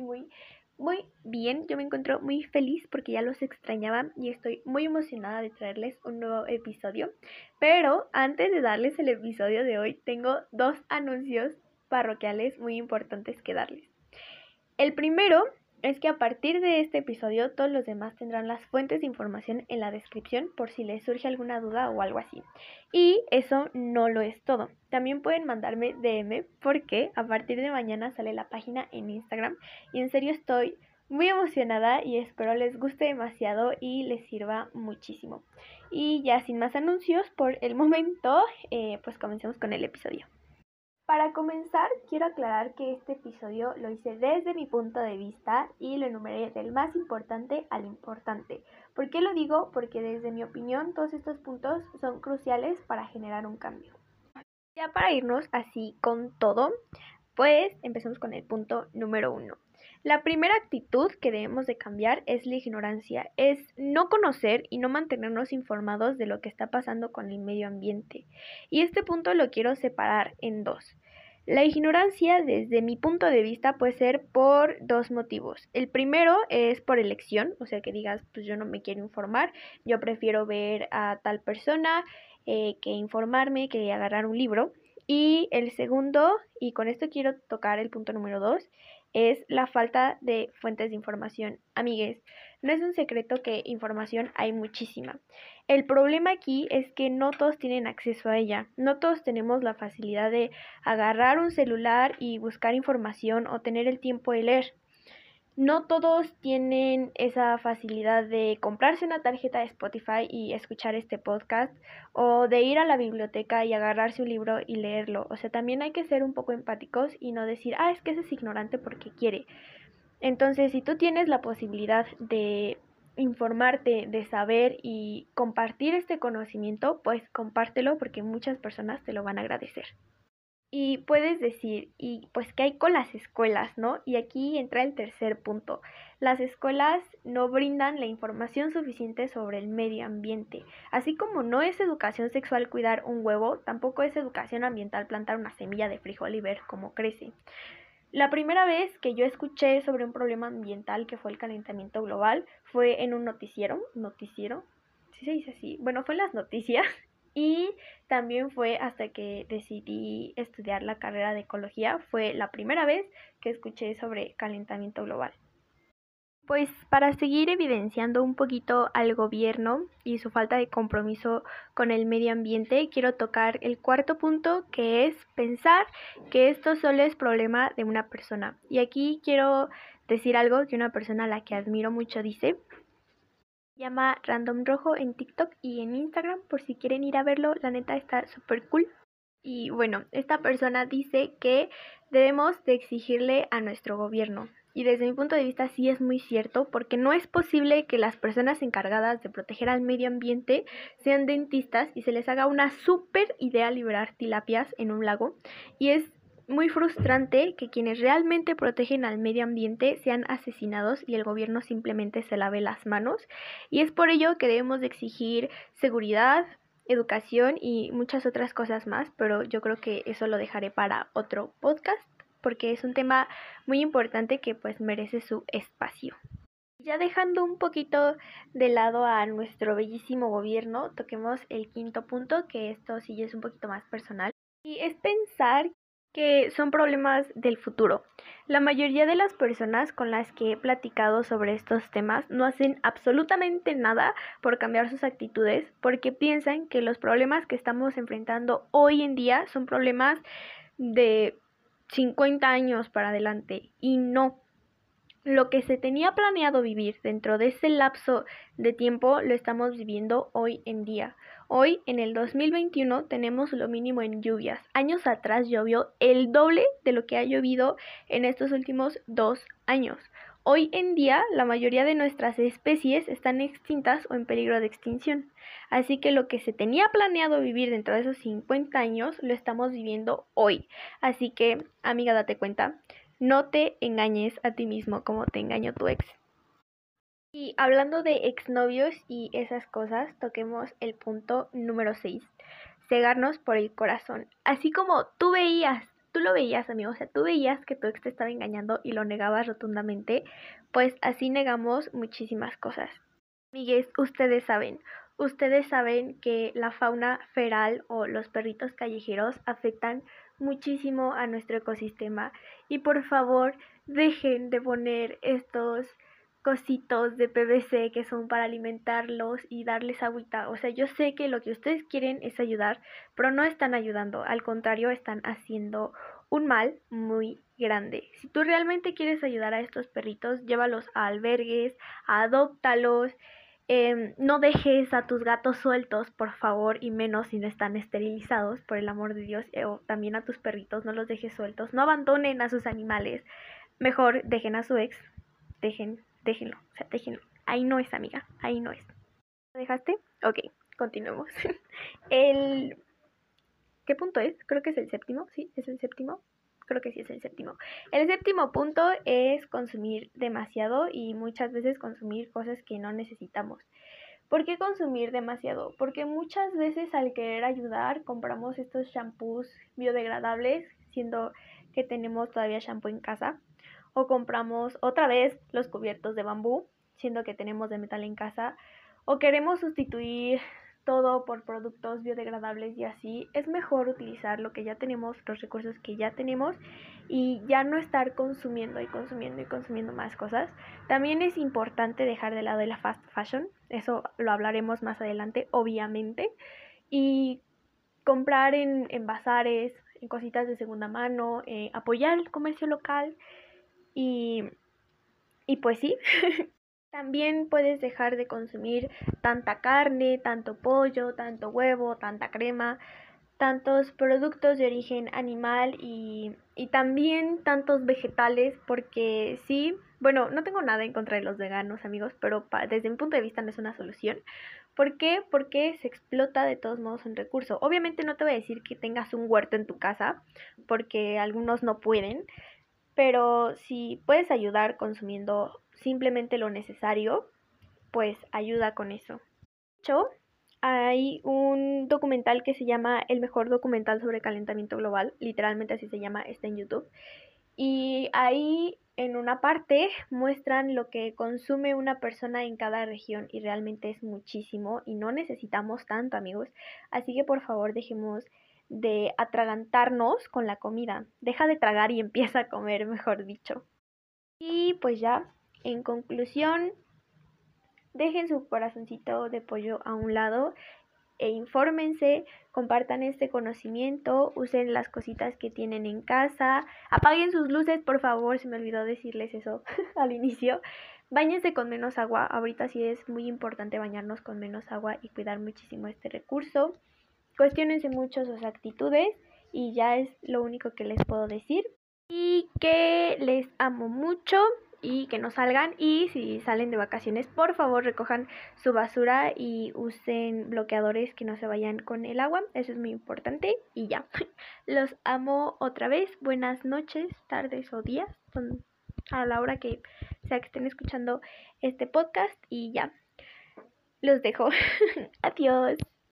muy, muy bien. Yo me encuentro muy feliz porque ya los extrañaba y estoy muy emocionada de traerles un nuevo episodio. Pero antes de darles el episodio de hoy, tengo dos anuncios parroquiales muy importantes que darles. El primero es que a partir de este episodio todos los demás tendrán las fuentes de información en la descripción por si les surge alguna duda o algo así. Y eso no lo es todo. También pueden mandarme DM porque a partir de mañana sale la página en Instagram y en serio estoy muy emocionada y espero les guste demasiado y les sirva muchísimo. Y ya sin más anuncios por el momento, eh, pues comencemos con el episodio. Para comenzar, quiero aclarar que este episodio lo hice desde mi punto de vista y lo enumeré del más importante al importante. ¿Por qué lo digo? Porque desde mi opinión todos estos puntos son cruciales para generar un cambio. Ya para irnos así con todo, pues empecemos con el punto número uno. La primera actitud que debemos de cambiar es la ignorancia, es no conocer y no mantenernos informados de lo que está pasando con el medio ambiente. Y este punto lo quiero separar en dos. La ignorancia, desde mi punto de vista, puede ser por dos motivos. El primero es por elección, o sea que digas, pues yo no me quiero informar, yo prefiero ver a tal persona eh, que informarme, que agarrar un libro. Y el segundo, y con esto quiero tocar el punto número dos, es la falta de fuentes de información. Amigues, no es un secreto que información hay muchísima. El problema aquí es que no todos tienen acceso a ella, no todos tenemos la facilidad de agarrar un celular y buscar información o tener el tiempo de leer no todos tienen esa facilidad de comprarse una tarjeta de Spotify y escuchar este podcast o de ir a la biblioteca y agarrarse un libro y leerlo. O sea, también hay que ser un poco empáticos y no decir, ah, es que ese es ignorante porque quiere. Entonces, si tú tienes la posibilidad de informarte, de saber y compartir este conocimiento, pues compártelo porque muchas personas te lo van a agradecer. Y puedes decir, y pues, ¿qué hay con las escuelas, no? Y aquí entra el tercer punto. Las escuelas no brindan la información suficiente sobre el medio ambiente. Así como no es educación sexual cuidar un huevo, tampoco es educación ambiental plantar una semilla de frijol y ver cómo crece. La primera vez que yo escuché sobre un problema ambiental que fue el calentamiento global fue en un noticiero, noticiero, ¿sí se dice así? Bueno, fue en las noticias y también fue hasta que decidí estudiar la carrera de ecología, fue la primera vez que escuché sobre calentamiento global. Pues para seguir evidenciando un poquito al gobierno y su falta de compromiso con el medio ambiente, quiero tocar el cuarto punto que es pensar que esto solo es problema de una persona. Y aquí quiero decir algo que una persona a la que admiro mucho dice, llama Random Rojo en TikTok y en Instagram por si quieren ir a verlo, la neta está súper cool. Y bueno, esta persona dice que debemos de exigirle a nuestro gobierno. Y desde mi punto de vista sí es muy cierto, porque no es posible que las personas encargadas de proteger al medio ambiente sean dentistas y se les haga una súper idea liberar tilapias en un lago. Y es muy frustrante que quienes realmente protegen al medio ambiente sean asesinados y el gobierno simplemente se lave las manos. Y es por ello que debemos de exigir seguridad, educación y muchas otras cosas más, pero yo creo que eso lo dejaré para otro podcast porque es un tema muy importante que pues merece su espacio. Ya dejando un poquito de lado a nuestro bellísimo gobierno, toquemos el quinto punto, que esto sí es un poquito más personal. Y es pensar que son problemas del futuro. La mayoría de las personas con las que he platicado sobre estos temas no hacen absolutamente nada por cambiar sus actitudes porque piensan que los problemas que estamos enfrentando hoy en día son problemas de 50 años para adelante y no. Lo que se tenía planeado vivir dentro de ese lapso de tiempo lo estamos viviendo hoy en día. Hoy, en el 2021, tenemos lo mínimo en lluvias. Años atrás llovió el doble de lo que ha llovido en estos últimos dos años. Hoy en día, la mayoría de nuestras especies están extintas o en peligro de extinción. Así que lo que se tenía planeado vivir dentro de esos 50 años, lo estamos viviendo hoy. Así que, amiga, date cuenta. No te engañes a ti mismo como te engañó tu ex. Y hablando de exnovios y esas cosas, toquemos el punto número 6, cegarnos por el corazón. Así como tú veías tú lo veías, amigo, o sea, tú veías que tu ex te estaba engañando y lo negabas rotundamente, pues así negamos muchísimas cosas. Amigues, ustedes saben, ustedes saben que la fauna feral o los perritos callejeros afectan muchísimo a nuestro ecosistema y por favor dejen de poner estos cositos de PVC que son para alimentarlos y darles agüita. O sea, yo sé que lo que ustedes quieren es ayudar, pero no están ayudando, al contrario, están haciendo un mal muy grande. Si tú realmente quieres ayudar a estos perritos, llévalos a albergues, adóptalos. Em, no dejes a tus gatos sueltos, por favor, y menos si no están esterilizados, por el amor de Dios, eh, o también a tus perritos, no los dejes sueltos, no abandonen a sus animales, mejor dejen a su ex, dejen déjenlo, o sea, déjenlo. Ahí no es, amiga, ahí no es. ¿Lo dejaste? Ok, continuemos. el... ¿Qué punto es? Creo que es el séptimo, ¿sí? ¿Es el séptimo? Creo que sí es el séptimo. El séptimo punto es consumir demasiado y muchas veces consumir cosas que no necesitamos. ¿Por qué consumir demasiado? Porque muchas veces al querer ayudar compramos estos shampoos biodegradables, siendo que tenemos todavía shampoo en casa o compramos otra vez los cubiertos de bambú, siendo que tenemos de metal en casa, o queremos sustituir todo por productos biodegradables y así, es mejor utilizar lo que ya tenemos, los recursos que ya tenemos y ya no estar consumiendo y consumiendo y consumiendo más cosas. También es importante dejar de lado la fast fashion, eso lo hablaremos más adelante, obviamente, y comprar en, en bazares, en cositas de segunda mano, eh, apoyar el comercio local y, y pues sí, también puedes dejar de consumir tanta carne, tanto pollo, tanto huevo, tanta crema, tantos productos de origen animal y, y, también tantos vegetales porque sí, bueno, no tengo nada en contra de los veganos amigos, pero desde mi punto de vista no es una solución. ¿Por qué? Porque se explota de todos modos un recurso. Obviamente no te voy a decir que tengas un huerto en tu casa, porque algunos no pueden, pero si puedes ayudar consumiendo simplemente lo necesario, pues ayuda con eso. De hecho, hay un documental que se llama El mejor documental sobre calentamiento global, literalmente así se llama, está en YouTube. Y ahí en una parte muestran lo que consume una persona en cada región y realmente es muchísimo y no necesitamos tanto amigos. Así que por favor dejemos de atragantarnos con la comida. Deja de tragar y empieza a comer, mejor dicho. Y pues ya, en conclusión, dejen su corazoncito de pollo a un lado e infórmense, compartan este conocimiento, usen las cositas que tienen en casa, apaguen sus luces, por favor, se me olvidó decirles eso al inicio. Báñense con menos agua, ahorita sí es muy importante bañarnos con menos agua y cuidar muchísimo este recurso. Cuestionense mucho sus actitudes y ya es lo único que les puedo decir. Y que les amo mucho y que no salgan y si salen de vacaciones por favor recojan su basura y usen bloqueadores que no se vayan con el agua, eso es muy importante y ya. Los amo otra vez, buenas noches, tardes o días, a la hora que sea que estén escuchando este podcast y ya. Los dejo. Adiós.